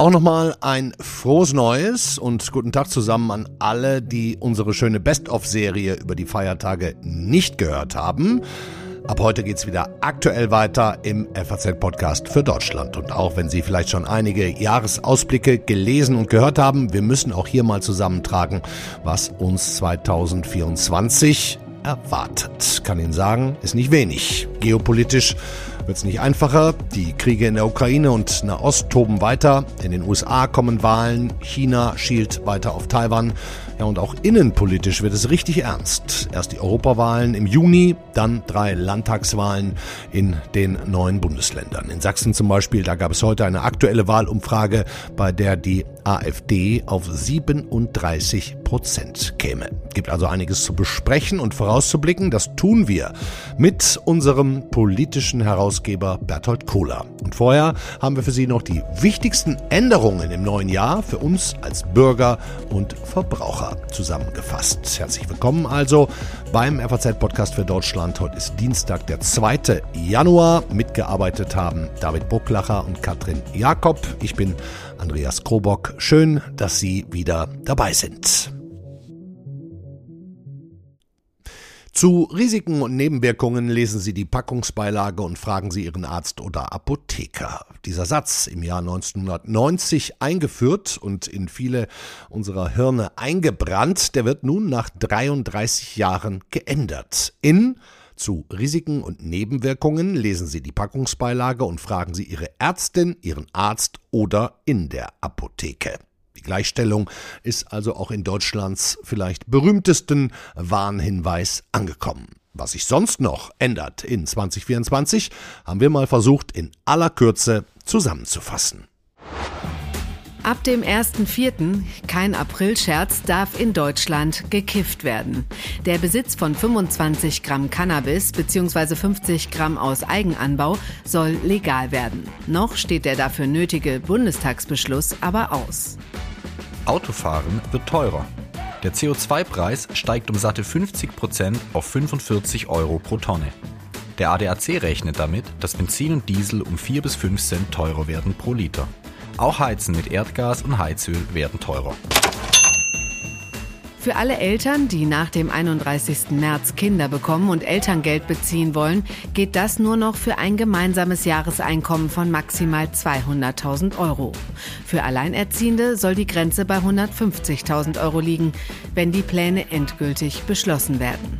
Auch nochmal ein frohes Neues und guten Tag zusammen an alle, die unsere schöne Best-of-Serie über die Feiertage nicht gehört haben. Ab heute geht's wieder aktuell weiter im FAZ-Podcast für Deutschland. Und auch wenn Sie vielleicht schon einige Jahresausblicke gelesen und gehört haben, wir müssen auch hier mal zusammentragen, was uns 2024 erwartet. Kann Ihnen sagen, ist nicht wenig. Geopolitisch wird es nicht einfacher. Die Kriege in der Ukraine und Nahost toben weiter. In den USA kommen Wahlen. China schielt weiter auf Taiwan. Ja, und auch innenpolitisch wird es richtig ernst. Erst die Europawahlen im Juni, dann drei Landtagswahlen in den neuen Bundesländern. In Sachsen zum Beispiel, da gab es heute eine aktuelle Wahlumfrage, bei der die AfD auf 37 Prozent käme. Gibt also einiges zu besprechen und vorauszublicken. Das tun wir mit unserem politischen Herausgeber Berthold Kohler. Und vorher haben wir für Sie noch die wichtigsten Änderungen im neuen Jahr für uns als Bürger und Verbraucher zusammengefasst. Herzlich willkommen also beim FAZ-Podcast für Deutschland. Heute ist Dienstag, der 2. Januar. Mitgearbeitet haben David Bucklacher und Katrin Jakob. Ich bin Andreas Krobock. Schön, dass Sie wieder dabei sind. Zu Risiken und Nebenwirkungen lesen Sie die Packungsbeilage und fragen Sie Ihren Arzt oder Apotheker. Dieser Satz, im Jahr 1990 eingeführt und in viele unserer Hirne eingebrannt, der wird nun nach 33 Jahren geändert. In zu Risiken und Nebenwirkungen lesen Sie die Packungsbeilage und fragen Sie Ihre Ärztin, Ihren Arzt oder in der Apotheke. Die Gleichstellung ist also auch in Deutschlands vielleicht berühmtesten Warnhinweis angekommen. Was sich sonst noch ändert in 2024, haben wir mal versucht in aller Kürze zusammenzufassen. Ab dem 1.4., kein Aprilscherz, darf in Deutschland gekifft werden. Der Besitz von 25 Gramm Cannabis bzw. 50 Gramm aus Eigenanbau soll legal werden. Noch steht der dafür nötige Bundestagsbeschluss aber aus. Autofahren wird teurer. Der CO2-Preis steigt um satte 50 Prozent auf 45 Euro pro Tonne. Der ADAC rechnet damit, dass Benzin und Diesel um 4 bis 5 Cent teurer werden pro Liter. Auch Heizen mit Erdgas und Heizöl werden teurer. Für alle Eltern, die nach dem 31. März Kinder bekommen und Elterngeld beziehen wollen, geht das nur noch für ein gemeinsames Jahreseinkommen von maximal 200.000 Euro. Für Alleinerziehende soll die Grenze bei 150.000 Euro liegen, wenn die Pläne endgültig beschlossen werden.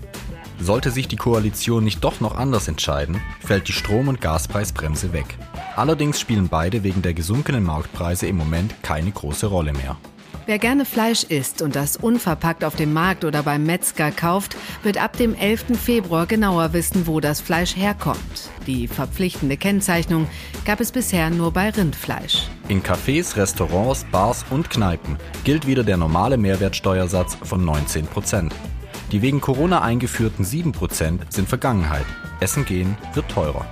Sollte sich die Koalition nicht doch noch anders entscheiden, fällt die Strom- und Gaspreisbremse weg. Allerdings spielen beide wegen der gesunkenen Marktpreise im Moment keine große Rolle mehr. Wer gerne Fleisch isst und das unverpackt auf dem Markt oder beim Metzger kauft, wird ab dem 11. Februar genauer wissen, wo das Fleisch herkommt. Die verpflichtende Kennzeichnung gab es bisher nur bei Rindfleisch. In Cafés, Restaurants, Bars und Kneipen gilt wieder der normale Mehrwertsteuersatz von 19 Prozent. Die wegen Corona eingeführten 7 Prozent sind Vergangenheit. Essen gehen wird teurer.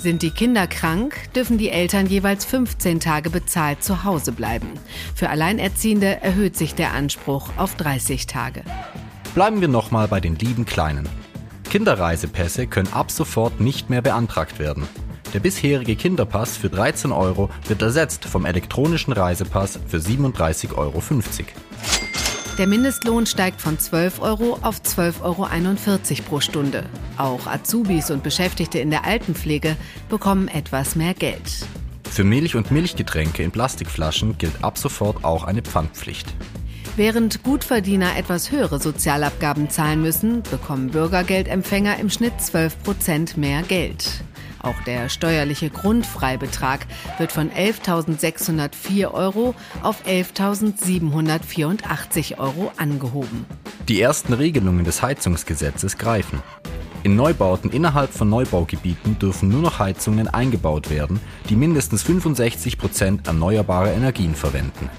Sind die Kinder krank, dürfen die Eltern jeweils 15 Tage bezahlt zu Hause bleiben. Für Alleinerziehende erhöht sich der Anspruch auf 30 Tage. Bleiben wir nochmal bei den lieben Kleinen. Kinderreisepässe können ab sofort nicht mehr beantragt werden. Der bisherige Kinderpass für 13 Euro wird ersetzt vom elektronischen Reisepass für 37,50 Euro. Der Mindestlohn steigt von 12 Euro auf 12,41 Euro pro Stunde. Auch Azubis und Beschäftigte in der Altenpflege bekommen etwas mehr Geld. Für Milch und Milchgetränke in Plastikflaschen gilt ab sofort auch eine Pfandpflicht. Während Gutverdiener etwas höhere Sozialabgaben zahlen müssen, bekommen Bürgergeldempfänger im Schnitt 12 Prozent mehr Geld. Auch der steuerliche Grundfreibetrag wird von 11.604 Euro auf 11.784 Euro angehoben. Die ersten Regelungen des Heizungsgesetzes greifen. In Neubauten innerhalb von Neubaugebieten dürfen nur noch Heizungen eingebaut werden, die mindestens 65 Prozent erneuerbare Energien verwenden.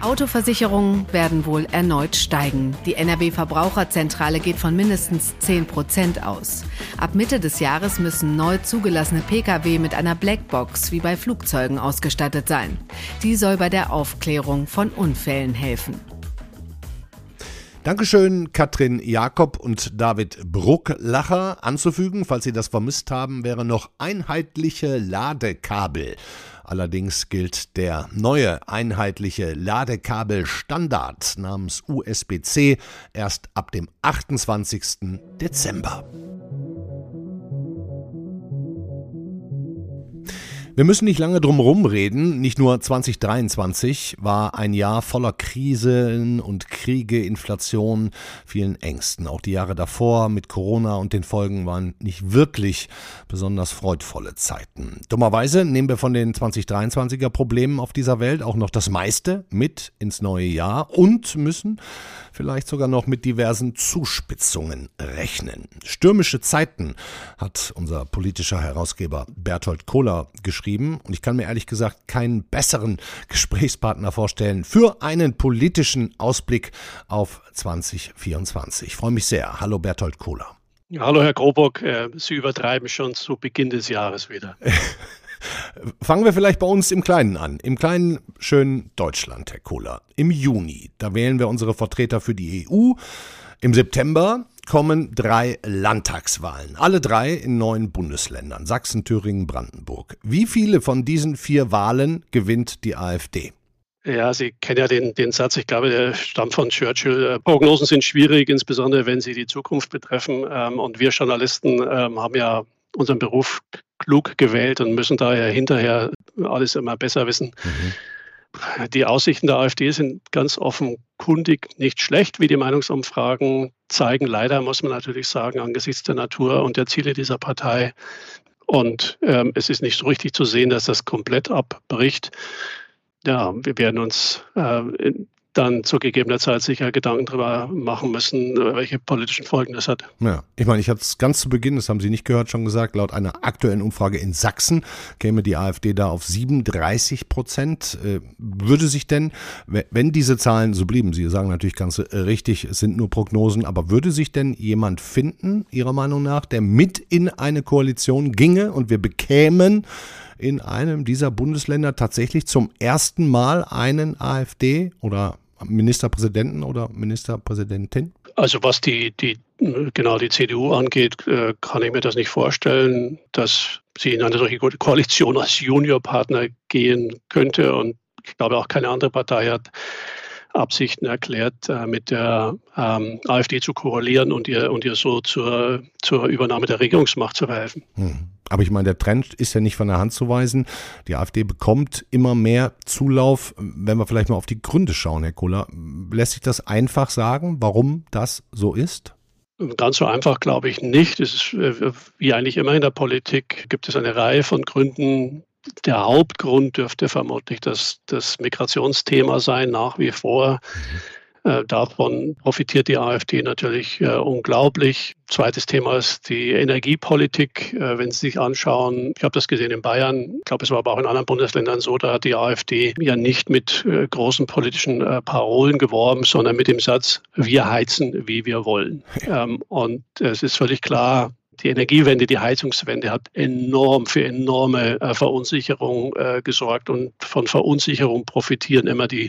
Autoversicherungen werden wohl erneut steigen. Die NRW-Verbraucherzentrale geht von mindestens 10 Prozent aus. Ab Mitte des Jahres müssen neu zugelassene Pkw mit einer Blackbox wie bei Flugzeugen ausgestattet sein. Die soll bei der Aufklärung von Unfällen helfen. Dankeschön, Katrin Jakob und David Brucklacher. Anzufügen, falls Sie das vermisst haben, wäre noch einheitliche Ladekabel. Allerdings gilt der neue einheitliche Ladekabelstandard namens USB-C erst ab dem 28. Dezember. Wir müssen nicht lange drum rumreden. Nicht nur 2023 war ein Jahr voller Krisen und Kriege, Inflation, vielen Ängsten. Auch die Jahre davor mit Corona und den Folgen waren nicht wirklich besonders freudvolle Zeiten. Dummerweise nehmen wir von den 2023er Problemen auf dieser Welt auch noch das meiste mit ins neue Jahr und müssen vielleicht sogar noch mit diversen Zuspitzungen rechnen. Stürmische Zeiten hat unser politischer Herausgeber Berthold Kohler geschrieben und ich kann mir ehrlich gesagt keinen besseren Gesprächspartner vorstellen für einen politischen Ausblick auf 2024. Ich freue mich sehr. Hallo Berthold Kohler. Hallo Herr Grobock, äh, Sie übertreiben schon zu Beginn des Jahres wieder. Fangen wir vielleicht bei uns im Kleinen an. Im kleinen, schönen Deutschland, Herr Kohler. Im Juni, da wählen wir unsere Vertreter für die EU. Im September kommen drei Landtagswahlen. Alle drei in neun Bundesländern. Sachsen, Thüringen, Brandenburg. Wie viele von diesen vier Wahlen gewinnt die AfD? Ja, Sie kennen ja den, den Satz, ich glaube, der stammt von Churchill. Äh, Prognosen sind schwierig, insbesondere wenn sie die Zukunft betreffen. Ähm, und wir Journalisten ähm, haben ja unseren Beruf klug gewählt und müssen daher hinterher alles immer besser wissen. Mhm. Die Aussichten der AfD sind ganz offenkundig nicht schlecht, wie die Meinungsumfragen zeigen. Leider muss man natürlich sagen, angesichts der Natur und der Ziele dieser Partei. Und ähm, es ist nicht so richtig zu sehen, dass das komplett abbricht. Ja, wir werden uns äh, dann zu gegebener Zeit sicher Gedanken darüber machen müssen, welche politischen Folgen das hat. Ja, ich meine, ich hatte es ganz zu Beginn, das haben Sie nicht gehört, schon gesagt, laut einer aktuellen Umfrage in Sachsen käme die AfD da auf 37 Prozent. Äh, würde sich denn, wenn diese Zahlen so blieben, Sie sagen natürlich ganz richtig, es sind nur Prognosen, aber würde sich denn jemand finden, Ihrer Meinung nach, der mit in eine Koalition ginge und wir bekämen in einem dieser Bundesländer tatsächlich zum ersten Mal einen AfD oder Ministerpräsidenten oder Ministerpräsidentin? Also was die, die genau die CDU angeht, äh, kann ich mir das nicht vorstellen, dass sie in eine solche Koalition als Juniorpartner gehen könnte. Und ich glaube auch keine andere Partei hat Absichten erklärt, äh, mit der ähm, AfD zu koalieren und ihr, und ihr so zur, zur Übernahme der Regierungsmacht zu verhelfen. Hm. Aber ich meine, der Trend ist ja nicht von der Hand zu weisen. Die AfD bekommt immer mehr Zulauf. Wenn wir vielleicht mal auf die Gründe schauen, Herr Kohler, lässt sich das einfach sagen, warum das so ist? Ganz so einfach glaube ich nicht. Es ist äh, wie eigentlich immer in der Politik gibt es eine Reihe von Gründen, der Hauptgrund dürfte vermutlich das, das Migrationsthema sein, nach wie vor. Mhm. Äh, davon profitiert die AfD natürlich äh, unglaublich. Zweites Thema ist die Energiepolitik. Äh, wenn Sie sich anschauen, ich habe das gesehen in Bayern, ich glaube, es war aber auch in anderen Bundesländern so, da hat die AfD ja nicht mit großen politischen Parolen geworben, sondern mit dem Satz, wir heizen, wie wir wollen. Ähm, und es ist völlig klar, die Energiewende, die Heizungswende hat enorm für enorme äh, Verunsicherung äh, gesorgt und von Verunsicherung profitieren immer die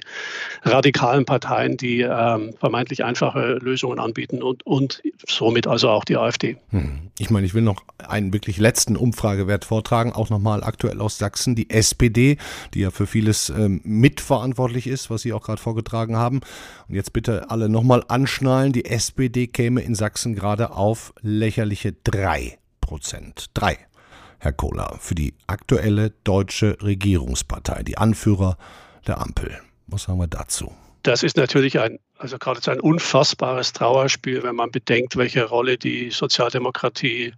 radikalen Parteien, die ähm, vermeintlich einfache Lösungen anbieten und, und somit also auch die AfD. Hm. Ich meine, ich will noch einen wirklich letzten Umfragewert vortragen, auch nochmal aktuell aus Sachsen, die SPD, die ja für vieles ähm, mitverantwortlich ist, was Sie auch gerade vorgetragen haben. Und jetzt bitte alle nochmal anschnallen, die SPD käme in Sachsen gerade auf lächerliche drei drei Prozent. Drei, Herr Kohler, für die aktuelle deutsche Regierungspartei, die Anführer der Ampel. Was sagen wir dazu? Das ist natürlich ein, also gerade ein unfassbares Trauerspiel, wenn man bedenkt, welche Rolle die Sozialdemokratie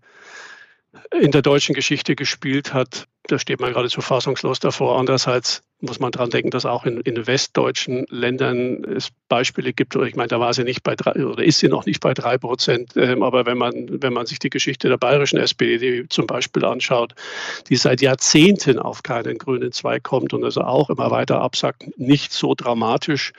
in der deutschen Geschichte gespielt hat. Da steht man geradezu fassungslos davor. Andererseits muss man daran denken, dass auch in, in, westdeutschen Ländern es Beispiele gibt, oder ich meine, da war sie nicht bei drei, oder ist sie noch nicht bei drei Prozent, ähm, aber wenn man, wenn man sich die Geschichte der bayerischen SPD zum Beispiel anschaut, die seit Jahrzehnten auf keinen grünen Zweig kommt und also auch immer weiter absackt, nicht so dramatisch.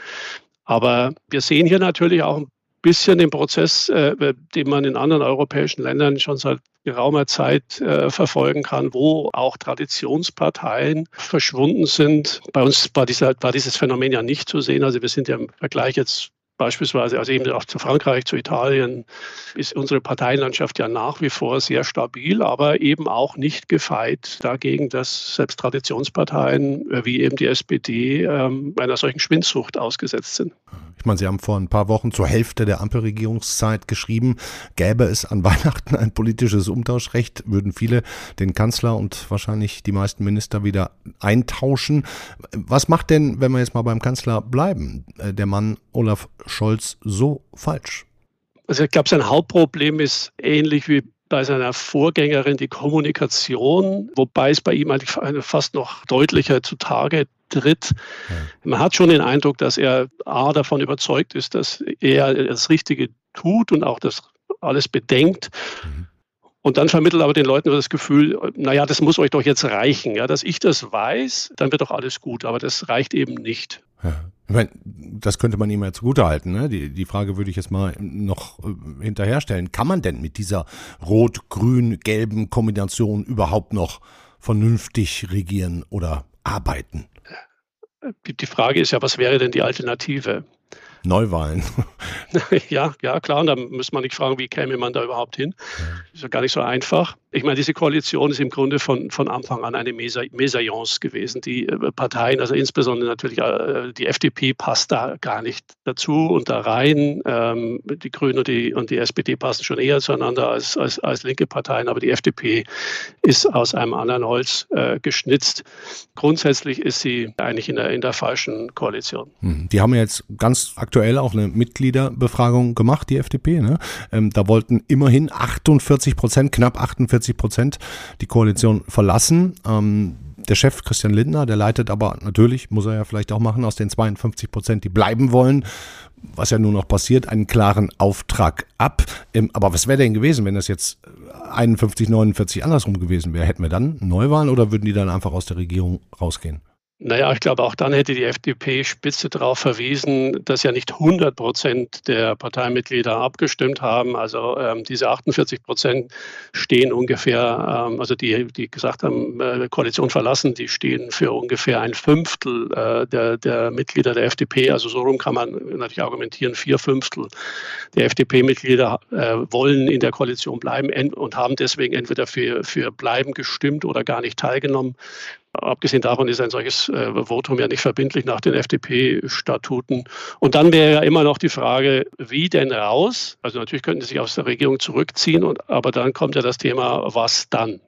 Aber wir sehen hier natürlich auch ein bisschen den Prozess, äh, den man in anderen europäischen Ländern schon seit geraumer Zeit äh, verfolgen kann, wo auch Traditionsparteien verschwunden sind. Bei uns war, dieser, war dieses Phänomen ja nicht zu sehen. Also wir sind ja im Vergleich jetzt beispielsweise, also eben auch zu Frankreich, zu Italien, ist unsere Parteienlandschaft ja nach wie vor sehr stabil, aber eben auch nicht gefeit dagegen, dass selbst Traditionsparteien äh, wie eben die SPD ähm, einer solchen Schwindsucht ausgesetzt sind. Ich meine, Sie haben vor ein paar Wochen zur Hälfte der Ampelregierungszeit geschrieben, gäbe es an Weihnachten ein politisches Umtauschrecht, würden viele den Kanzler und wahrscheinlich die meisten Minister wieder eintauschen. Was macht denn, wenn wir jetzt mal beim Kanzler bleiben, äh, der Mann Olaf Scholz so falsch? Also ich glaube, sein Hauptproblem ist ähnlich wie bei seiner Vorgängerin die Kommunikation, wobei es bei ihm eigentlich fast noch deutlicher zutage tritt. Man hat schon den Eindruck, dass er A davon überzeugt ist, dass er das Richtige tut und auch das alles bedenkt. Mhm. Und dann vermittelt aber den Leuten das Gefühl, naja, das muss euch doch jetzt reichen. Ja, dass ich das weiß, dann wird doch alles gut. Aber das reicht eben nicht. Ich meine, das könnte man ihm ja zugutehalten. Ne? Die, die Frage würde ich jetzt mal noch äh, hinterher stellen. Kann man denn mit dieser rot-grün-gelben Kombination überhaupt noch vernünftig regieren oder arbeiten? Die Frage ist ja, was wäre denn die Alternative? Neuwahlen. ja, ja, klar. Und da muss man nicht fragen, wie käme man da überhaupt hin. Ist ja gar nicht so einfach. Ich meine, diese Koalition ist im Grunde von, von Anfang an eine Mesalliance gewesen. Die äh, Parteien, also insbesondere natürlich äh, die FDP, passt da gar nicht dazu und da rein. Ähm, die Grünen und die, und die SPD passen schon eher zueinander als, als, als linke Parteien, aber die FDP ist aus einem anderen Holz äh, geschnitzt. Grundsätzlich ist sie eigentlich in der, in der falschen Koalition. Hm, die haben jetzt ganz aktuell auch eine Mitgliederbefragung gemacht, die FDP. Ne? Ähm, da wollten immerhin 48 Prozent, knapp 48 40 Prozent die Koalition verlassen. Ähm, der Chef Christian Lindner, der leitet aber natürlich, muss er ja vielleicht auch machen, aus den 52 Prozent, die bleiben wollen, was ja nur noch passiert, einen klaren Auftrag ab. Ähm, aber was wäre denn gewesen, wenn das jetzt 51, 49 andersrum gewesen wäre? Hätten wir dann Neuwahlen oder würden die dann einfach aus der Regierung rausgehen? Naja, ich glaube, auch dann hätte die FDP-Spitze darauf verwiesen, dass ja nicht 100 Prozent der Parteimitglieder abgestimmt haben. Also ähm, diese 48 Prozent stehen ungefähr, ähm, also die, die gesagt haben, äh, Koalition verlassen, die stehen für ungefähr ein Fünftel äh, der, der Mitglieder der FDP. Also so rum kann man natürlich argumentieren, vier Fünftel der FDP-Mitglieder äh, wollen in der Koalition bleiben und haben deswegen entweder für, für Bleiben gestimmt oder gar nicht teilgenommen. Abgesehen davon ist ein solches äh, Votum ja nicht verbindlich nach den FDP-Statuten. Und dann wäre ja immer noch die Frage, wie denn raus? Also natürlich könnten sie sich aus der Regierung zurückziehen, und, aber dann kommt ja das Thema, was dann?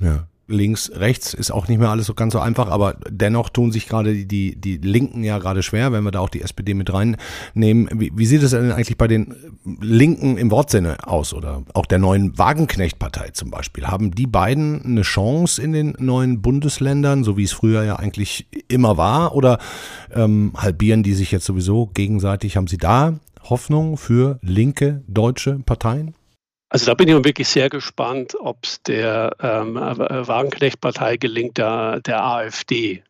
Ja links, rechts ist auch nicht mehr alles so ganz so einfach, aber dennoch tun sich gerade die, die, die Linken ja gerade schwer, wenn wir da auch die SPD mit reinnehmen. Wie, wie sieht es denn eigentlich bei den Linken im Wortsinne aus oder auch der neuen Wagenknecht-Partei zum Beispiel? Haben die beiden eine Chance in den neuen Bundesländern, so wie es früher ja eigentlich immer war, oder ähm, halbieren die sich jetzt sowieso gegenseitig? Haben sie da Hoffnung für linke deutsche Parteien? Also da bin ich wirklich sehr gespannt, ob es der ähm, Wagenknecht-Partei gelingt, der, der AfD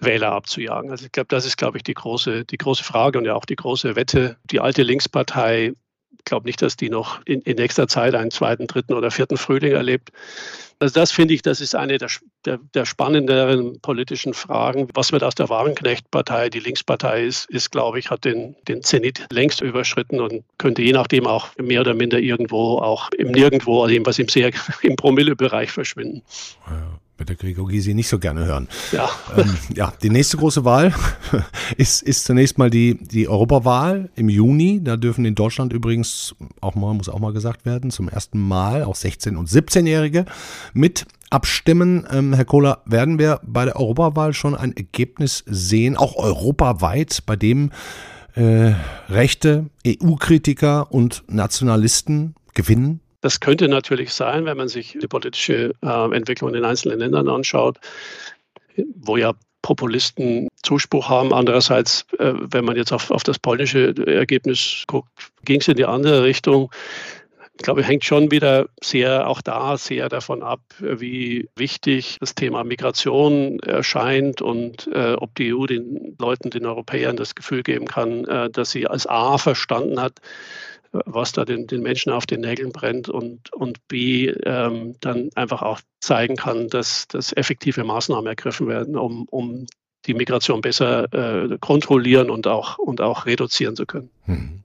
Wähler abzujagen. Also ich glaube, das ist, glaube ich, die große, die große Frage und ja auch die große Wette. Die alte Linkspartei, glaube nicht, dass die noch in, in nächster Zeit einen zweiten, dritten oder vierten Frühling erlebt. Also das finde ich, das ist eine der, der, der, spannenderen politischen Fragen. Was wird aus der Wagenknecht-Partei? Die Linkspartei ist, ist, glaube ich, hat den, den Zenit längst überschritten und könnte je nachdem auch mehr oder minder irgendwo, auch im Nirgendwo, also jedenfalls im sehr im Promillebereich verschwinden. Ja wird der Gregor Gysi nicht so gerne hören. Ja. Ähm, ja, die nächste große Wahl ist, ist zunächst mal die, die Europawahl im Juni. Da dürfen in Deutschland übrigens auch mal, muss auch mal gesagt werden, zum ersten Mal auch 16- und 17-Jährige mit abstimmen. Ähm, Herr Kohler, werden wir bei der Europawahl schon ein Ergebnis sehen, auch europaweit, bei dem äh, rechte EU-Kritiker und Nationalisten gewinnen? Das könnte natürlich sein, wenn man sich die politische äh, Entwicklung in den einzelnen Ländern anschaut, wo ja Populisten Zuspruch haben. Andererseits, äh, wenn man jetzt auf, auf das polnische Ergebnis guckt, ging es in die andere Richtung. Ich glaube, hängt schon wieder sehr, auch da sehr davon ab, wie wichtig das Thema Migration erscheint und äh, ob die EU den Leuten, den Europäern das Gefühl geben kann, äh, dass sie als A verstanden hat, was da den, den Menschen auf den Nägeln brennt und, und B, ähm, dann einfach auch zeigen kann, dass, dass effektive Maßnahmen ergriffen werden, um, um die Migration besser äh, kontrollieren und auch, und auch reduzieren zu können. Hm.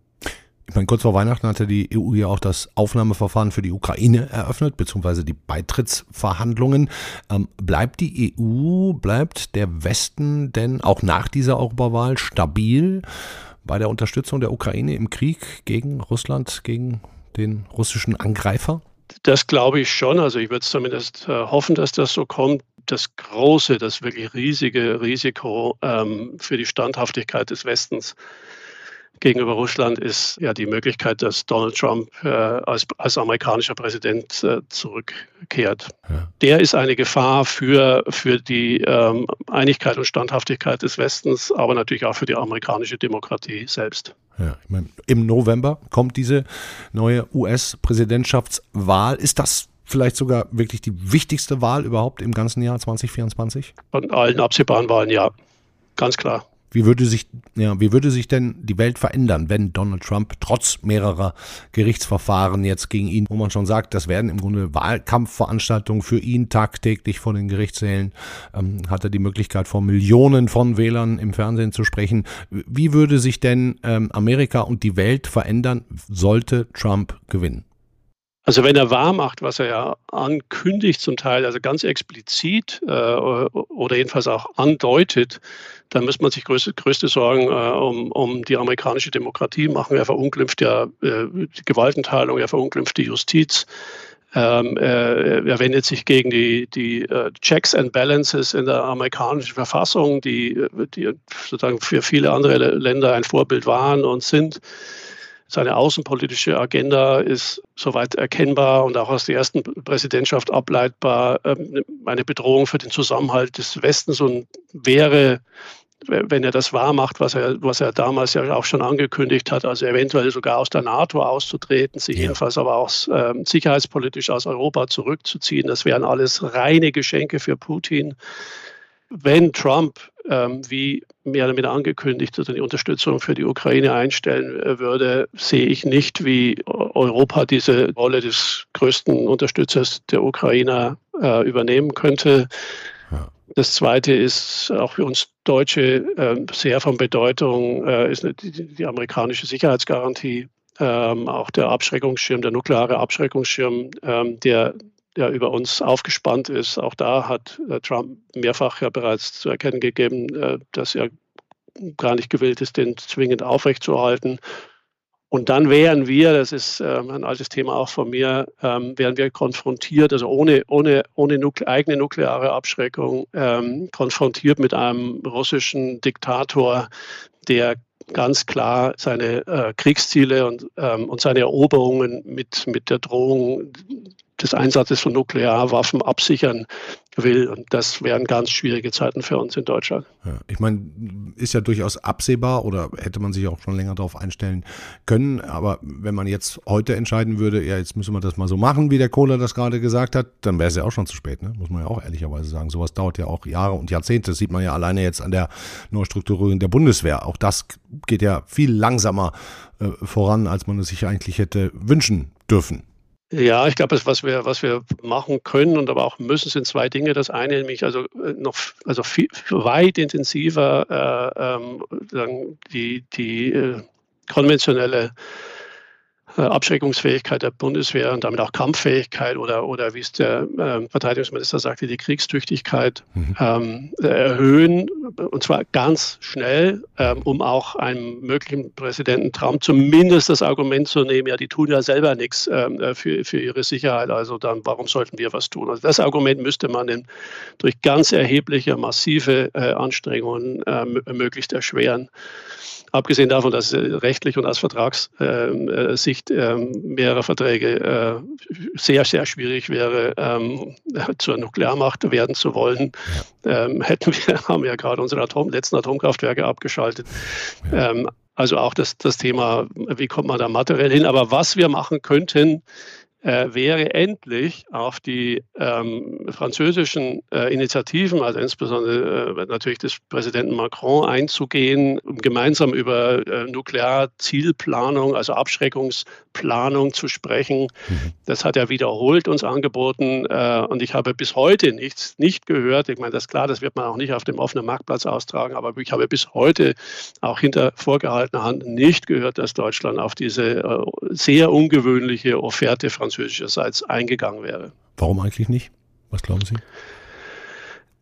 Ich meine, kurz vor Weihnachten hatte die EU ja auch das Aufnahmeverfahren für die Ukraine eröffnet, beziehungsweise die Beitrittsverhandlungen. Ähm, bleibt die EU, bleibt der Westen denn auch nach dieser Europawahl stabil bei der Unterstützung der Ukraine im Krieg gegen Russland, gegen den russischen Angreifer? Das glaube ich schon. Also ich würde zumindest äh, hoffen, dass das so kommt. Das große, das wirklich riesige Risiko ähm, für die Standhaftigkeit des Westens gegenüber Russland ist ja die Möglichkeit, dass Donald Trump äh, als, als amerikanischer Präsident äh, zurückkehrt. Ja. Der ist eine Gefahr für, für die ähm, Einigkeit und Standhaftigkeit des Westens, aber natürlich auch für die amerikanische Demokratie selbst. Ja, ich meine, im November kommt diese neue US-Präsidentschaftswahl. Ist das vielleicht sogar wirklich die wichtigste Wahl überhaupt im ganzen Jahr 2024? Von allen absehbaren Wahlen, ja. Ganz klar. Wie würde sich, ja, wie würde sich denn die Welt verändern, wenn Donald Trump trotz mehrerer Gerichtsverfahren jetzt gegen ihn, wo man schon sagt, das werden im Grunde Wahlkampfveranstaltungen für ihn tagtäglich vor den Gerichtssälen, ähm, hat er die Möglichkeit, vor Millionen von Wählern im Fernsehen zu sprechen. Wie würde sich denn ähm, Amerika und die Welt verändern, sollte Trump gewinnen? Also wenn er wahr macht, was er ja ankündigt zum Teil, also ganz explizit äh, oder jedenfalls auch andeutet, dann muss man sich größte, größte Sorgen äh, um, um die amerikanische Demokratie machen. Er verunglimpft ja äh, die Gewaltenteilung, er verunglimpft die Justiz. Ähm, äh, er wendet sich gegen die, die uh, Checks and Balances in der amerikanischen Verfassung, die, die sozusagen für viele andere Länder ein Vorbild waren und sind. Seine außenpolitische Agenda ist soweit erkennbar und auch aus der ersten Präsidentschaft ableitbar ähm, eine Bedrohung für den Zusammenhalt des Westens und wäre wenn er das wahr macht, was er, was er damals ja auch schon angekündigt hat, also eventuell sogar aus der NATO auszutreten, sich ja. jedenfalls aber auch ähm, sicherheitspolitisch aus Europa zurückzuziehen. Das wären alles reine Geschenke für Putin. Wenn Trump ähm, wie mehr oder weniger angekündigt, also die Unterstützung für die Ukraine einstellen äh, würde, sehe ich nicht, wie Europa diese Rolle des größten Unterstützers der Ukrainer äh, übernehmen könnte. Das Zweite ist auch für uns Deutsche äh, sehr von Bedeutung, äh, ist die, die, amerikanische Sicherheitsgarantie, ähm, auch der Abschreckungsschirm, der nukleare Abschreckungsschirm, ähm, der der über uns aufgespannt ist. Auch da hat äh, Trump mehrfach ja bereits zu erkennen gegeben, äh, dass er gar nicht gewillt ist, den zwingend aufrechtzuerhalten. Und dann wären wir, das ist ähm, ein altes Thema auch von mir, ähm, wären wir konfrontiert, also ohne, ohne, ohne nukle eigene nukleare Abschreckung, ähm, konfrontiert mit einem russischen Diktator, der ganz klar seine äh, Kriegsziele und, und seine Eroberungen mit, mit der Drohung des Einsatzes von Nuklearwaffen absichern will. Und das wären ganz schwierige Zeiten für uns in Deutschland. Ja, ich meine, ist ja durchaus absehbar oder hätte man sich auch schon länger darauf einstellen können. Aber wenn man jetzt heute entscheiden würde, ja, jetzt müssen wir das mal so machen, wie der Kohler das gerade gesagt hat, dann wäre es ja auch schon zu spät, ne? muss man ja auch ehrlicherweise sagen. Sowas dauert ja auch Jahre und Jahrzehnte. Das sieht man ja alleine jetzt an der Neustrukturierung der Bundeswehr. Auch das geht ja viel langsamer äh, voran, als man es sich eigentlich hätte wünschen dürfen. Ja, ich glaube, was wir, was wir machen können und aber auch müssen, sind zwei Dinge. Das eine nämlich also äh, noch also viel, weit intensiver äh, ähm, die, die äh, konventionelle Abschreckungsfähigkeit der Bundeswehr und damit auch Kampffähigkeit oder, oder wie es der äh, Verteidigungsminister sagte, die Kriegstüchtigkeit mhm. ähm, erhöhen und zwar ganz schnell, ähm, um auch einem möglichen Präsidenten Trump zumindest das Argument zu nehmen, ja, die tun ja selber nichts ähm, äh, für, für ihre Sicherheit, also dann warum sollten wir was tun? Also das Argument müsste man denn durch ganz erhebliche, massive äh, Anstrengungen äh, möglichst erschweren. Abgesehen davon, dass es rechtlich und aus Vertragssicht ähm, mehrerer Verträge äh, sehr, sehr schwierig wäre, ähm, zur Nuklearmacht werden zu wollen, ähm, hätten wir, haben wir ja gerade unsere Atom, letzten Atomkraftwerke abgeschaltet. also auch das, das Thema, wie kommt man da materiell hin? Aber was wir machen könnten, äh, wäre endlich auf die ähm, französischen äh, Initiativen, also insbesondere äh, natürlich des Präsidenten Macron, einzugehen, um gemeinsam über äh, Nuklearzielplanung, also Abschreckungsplanung zu sprechen. Mhm. Das hat er wiederholt uns angeboten äh, und ich habe bis heute nichts nicht gehört. Ich meine, das ist klar, das wird man auch nicht auf dem offenen Marktplatz austragen, aber ich habe bis heute auch hinter vorgehaltener Hand nicht gehört, dass Deutschland auf diese äh, sehr ungewöhnliche Offerte französischer französischerseits eingegangen wäre. Warum eigentlich nicht? Was glauben Sie?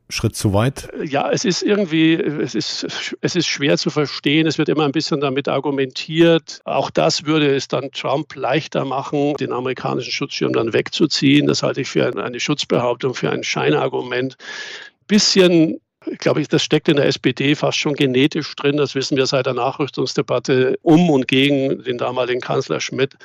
Schritt zu weit? Ja, es ist irgendwie, es ist, es ist schwer zu verstehen. Es wird immer ein bisschen damit argumentiert. Auch das würde es dann Trump leichter machen, den amerikanischen Schutzschirm dann wegzuziehen. Das halte ich für eine Schutzbehauptung, für ein Scheinargument. Bisschen ich glaube, das steckt in der SPD fast schon genetisch drin. Das wissen wir seit der Nachrüstungsdebatte um und gegen den damaligen Kanzler Schmidt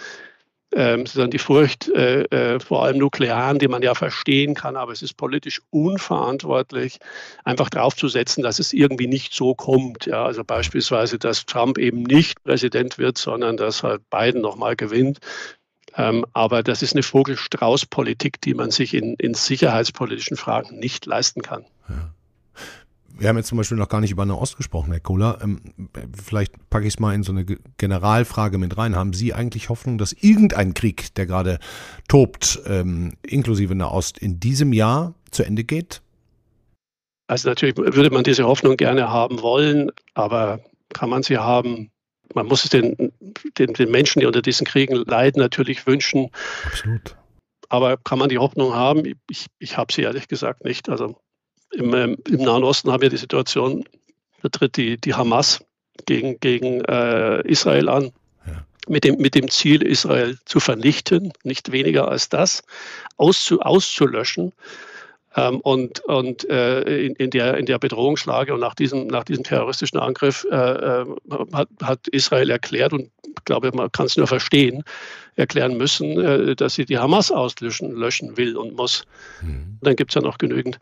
ähm, sondern die Furcht äh, äh, vor allem Nuklearen, die man ja verstehen kann, aber es ist politisch unverantwortlich, einfach draufzusetzen, dass es irgendwie nicht so kommt. Ja, also beispielsweise, dass Trump eben nicht Präsident wird, sondern dass halt Biden nochmal gewinnt. Ähm, aber das ist eine Vogelstrauß-Politik, die man sich in, in sicherheitspolitischen Fragen nicht leisten kann. Ja wir haben jetzt zum Beispiel noch gar nicht über Nahost gesprochen, Herr Kohler. Ähm, vielleicht packe ich es mal in so eine Generalfrage mit rein. Haben Sie eigentlich Hoffnung, dass irgendein Krieg, der gerade tobt, ähm, inklusive Nahost, in diesem Jahr zu Ende geht? Also natürlich würde man diese Hoffnung gerne haben wollen, aber kann man sie haben? Man muss es den, den, den Menschen, die unter diesen Kriegen leiden, natürlich wünschen. Absolut. Aber kann man die Hoffnung haben? Ich, ich habe sie ehrlich gesagt nicht. Also im, ähm, im Nahen Osten haben wir die Situation, da tritt die, die Hamas gegen, gegen äh, Israel an. Ja. Mit dem, mit dem Ziel, Israel zu vernichten, nicht weniger als das, auszu, auszulöschen. Ähm, und und äh, in, in, der, in der Bedrohungslage und nach diesem, nach diesem terroristischen Angriff äh, äh hat, hat, Israel erklärt, und ich glaube, man kann es nur verstehen, erklären müssen, äh, dass sie die Hamas auslöschen löschen will und muss. Mhm. Dann gibt es ja noch genügend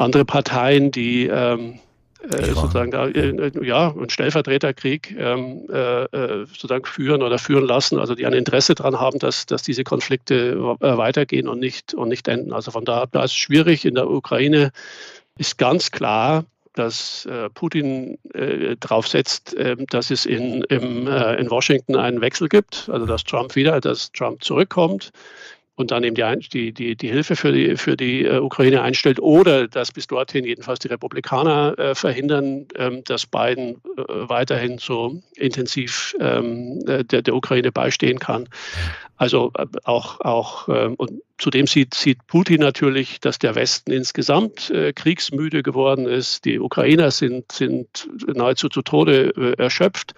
andere Parteien, die ähm, äh, sozusagen da, äh, ja, einen Stellvertreterkrieg ähm, äh, äh, sozusagen führen oder führen lassen, also die ein Interesse daran haben, dass, dass diese Konflikte äh, weitergehen und nicht, und nicht enden. Also von da, da ist es schwierig. In der Ukraine ist ganz klar, dass äh, Putin äh, darauf setzt, äh, dass es in, im, in Washington einen Wechsel gibt, also dass Trump wieder, dass Trump zurückkommt und dann eben die, die, die, Hilfe für die, für die äh, Ukraine einstellt oder dass bis dorthin jedenfalls die Republikaner äh, verhindern, ähm, dass Biden äh, weiterhin so intensiv ähm, der, der Ukraine beistehen kann. Also äh, auch, auch ähm, und zudem sieht, sieht Putin natürlich, dass der Westen insgesamt äh, kriegsmüde geworden ist. Die Ukrainer sind, sind nahezu zu Tode äh, erschöpft.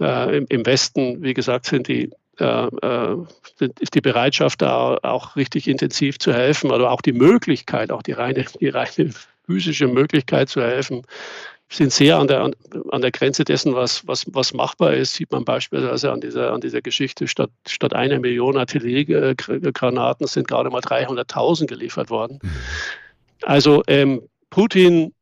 Im, Im Westen, wie gesagt, sind die äh, äh, ist die Bereitschaft da auch richtig intensiv zu helfen oder auch die Möglichkeit, auch die reine, die reine physische Möglichkeit zu helfen, sind sehr an der, an der Grenze dessen, was, was, was machbar ist. Sieht man beispielsweise an dieser, an dieser Geschichte, statt, statt einer Million Artilleriegranaten sind gerade mal 300.000 geliefert worden. Mhm. Also ähm, Putin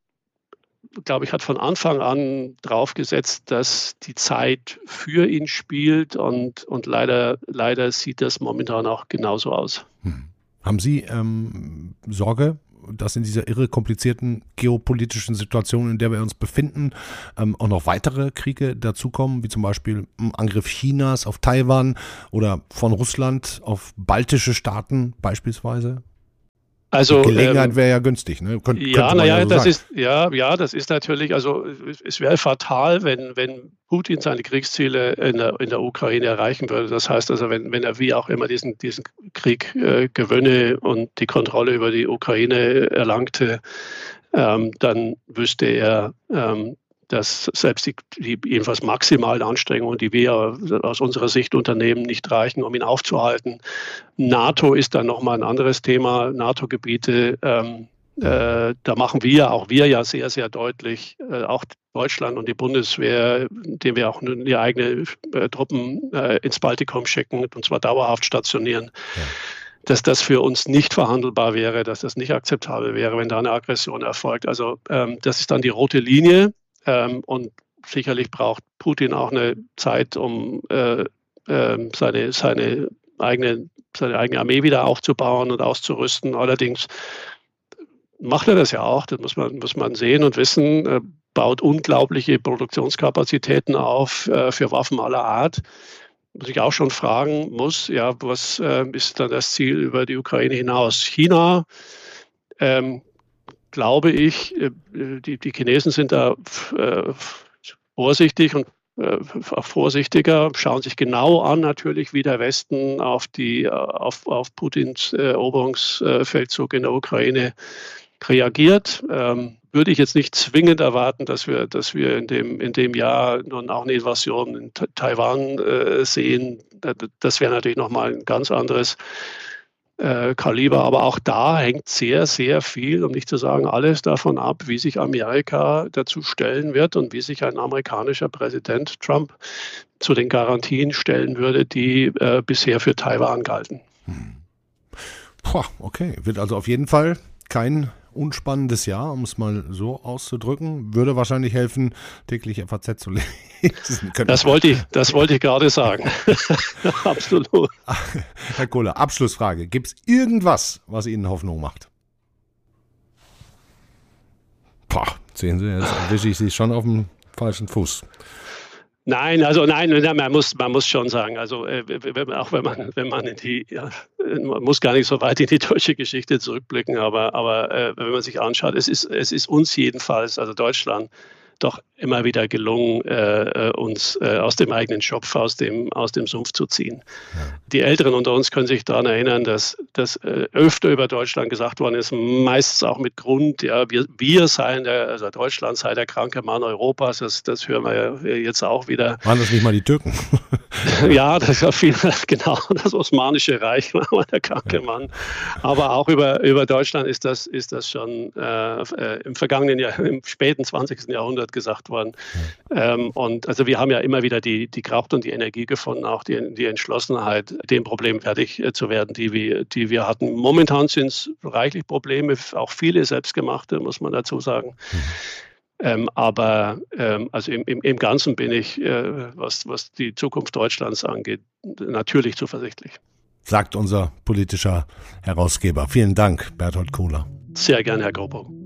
glaube ich, hat von Anfang an drauf gesetzt, dass die Zeit für ihn spielt und, und leider, leider sieht das momentan auch genauso aus. Hm. Haben Sie ähm, Sorge, dass in dieser irre komplizierten geopolitischen Situation, in der wir uns befinden, ähm, auch noch weitere Kriege dazukommen, wie zum Beispiel ein Angriff Chinas auf Taiwan oder von Russland auf baltische Staaten beispielsweise? Also, Gelegenheit ähm, wäre ja günstig, ne? Könnt, ja, naja, ja so das ist, ja, ja, das ist natürlich, also es wäre fatal, wenn, wenn Putin seine Kriegsziele in der, in der Ukraine erreichen würde. Das heißt also, wenn, wenn er wie auch immer diesen, diesen Krieg äh, gewönne und die Kontrolle über die Ukraine erlangte, ähm, dann wüsste er, ähm, dass selbst die, die jedenfalls maximalen Anstrengungen, die wir aus unserer Sicht unternehmen, nicht reichen, um ihn aufzuhalten. NATO ist dann nochmal ein anderes Thema. NATO-Gebiete, ähm, äh, da machen wir, auch wir ja sehr, sehr deutlich, äh, auch Deutschland und die Bundeswehr, indem wir auch die eigene äh, Truppen äh, ins Baltikum schicken und zwar dauerhaft stationieren. Ja dass das für uns nicht verhandelbar wäre, dass das nicht akzeptabel wäre, wenn da eine Aggression erfolgt. Also ähm, das ist dann die rote Linie. Ähm, und sicherlich braucht Putin auch eine Zeit, um äh, äh, seine, seine eigenen seine eigene Armee wieder aufzubauen und auszurüsten. Allerdings macht er das ja auch, das muss man, muss man sehen und wissen, er baut unglaubliche Produktionskapazitäten auf äh, für Waffen aller Art. Was ich auch schon fragen muss, ja, was äh, ist dann das Ziel über die Ukraine hinaus? China, ähm, glaube ich, äh, die, die Chinesen sind da äh, vorsichtig und äh, vorsichtiger, schauen sich genau an natürlich, wie der Westen auf, die, auf, auf Putins Eroberungsfeldzug in der Ukraine reagiert. Ähm, würde ich jetzt nicht zwingend erwarten, dass wir, dass wir in, dem, in dem Jahr nun auch eine Invasion in Taiwan äh, sehen. Das wäre natürlich nochmal ein ganz anderes äh, Kaliber. Aber auch da hängt sehr, sehr viel, um nicht zu sagen alles davon ab, wie sich Amerika dazu stellen wird und wie sich ein amerikanischer Präsident Trump zu den Garantien stellen würde, die äh, bisher für Taiwan galten. Hm. Boah, okay, wird also auf jeden Fall kein unspannendes Jahr, um es mal so auszudrücken. Würde wahrscheinlich helfen, täglich FAZ zu lesen. Das wollte ich, das wollte ich gerade sagen. Absolut. Herr Kohler, Abschlussfrage. Gibt es irgendwas, was Ihnen Hoffnung macht? Boah, sehen Sie, jetzt erwische ich Sie schon auf dem falschen Fuß. Nein, also nein, man muss, man muss schon sagen, also äh, auch wenn man, wenn man in die, ja, man muss gar nicht so weit in die deutsche Geschichte zurückblicken, aber, aber äh, wenn man sich anschaut, es ist, es ist uns jedenfalls, also Deutschland, doch immer wieder gelungen, äh, äh, uns äh, aus dem eigenen Schopf, aus dem, aus dem Sumpf zu ziehen. Die Älteren unter uns können sich daran erinnern, dass, dass äh, öfter über Deutschland gesagt worden ist, meistens auch mit Grund, ja, wir, wir seien der, also Deutschland sei der kranke Mann Europas, das, das hören wir ja jetzt auch wieder. Waren das nicht mal die Türken? ja, das war viel, genau, das Osmanische Reich war der kranke. Mann. Aber auch über, über Deutschland ist das, ist das schon äh, äh im vergangenen Jahr, im späten 20. Jahrhundert gesagt worden. Ähm, und also wir haben ja immer wieder die, die Kraft und die Energie gefunden, auch die, die Entschlossenheit, dem Problem fertig äh, zu werden, die wir, die wir hatten. Momentan sind es reichlich Probleme, auch viele selbstgemachte, muss man dazu sagen. Mhm. Ähm, aber ähm, also im, im, im, Ganzen bin ich, äh, was, was die Zukunft Deutschlands angeht, natürlich zuversichtlich. Sagt unser politischer Herausgeber. Vielen Dank, Berthold Kohler. Sehr gerne, Herr Grauburg.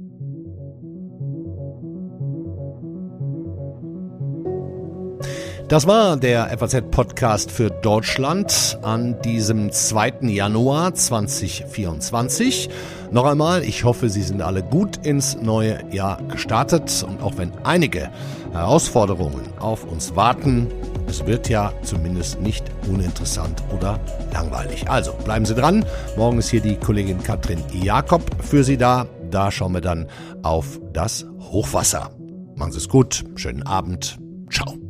Das war der FAZ-Podcast für Deutschland an diesem 2. Januar 2024. Noch einmal, ich hoffe, Sie sind alle gut ins neue Jahr gestartet und auch wenn einige Herausforderungen auf uns warten, es wird ja zumindest nicht uninteressant oder langweilig. Also bleiben Sie dran. Morgen ist hier die Kollegin Katrin Jakob für Sie da. Da schauen wir dann auf das Hochwasser. Machen Sie es gut. Schönen Abend. Ciao.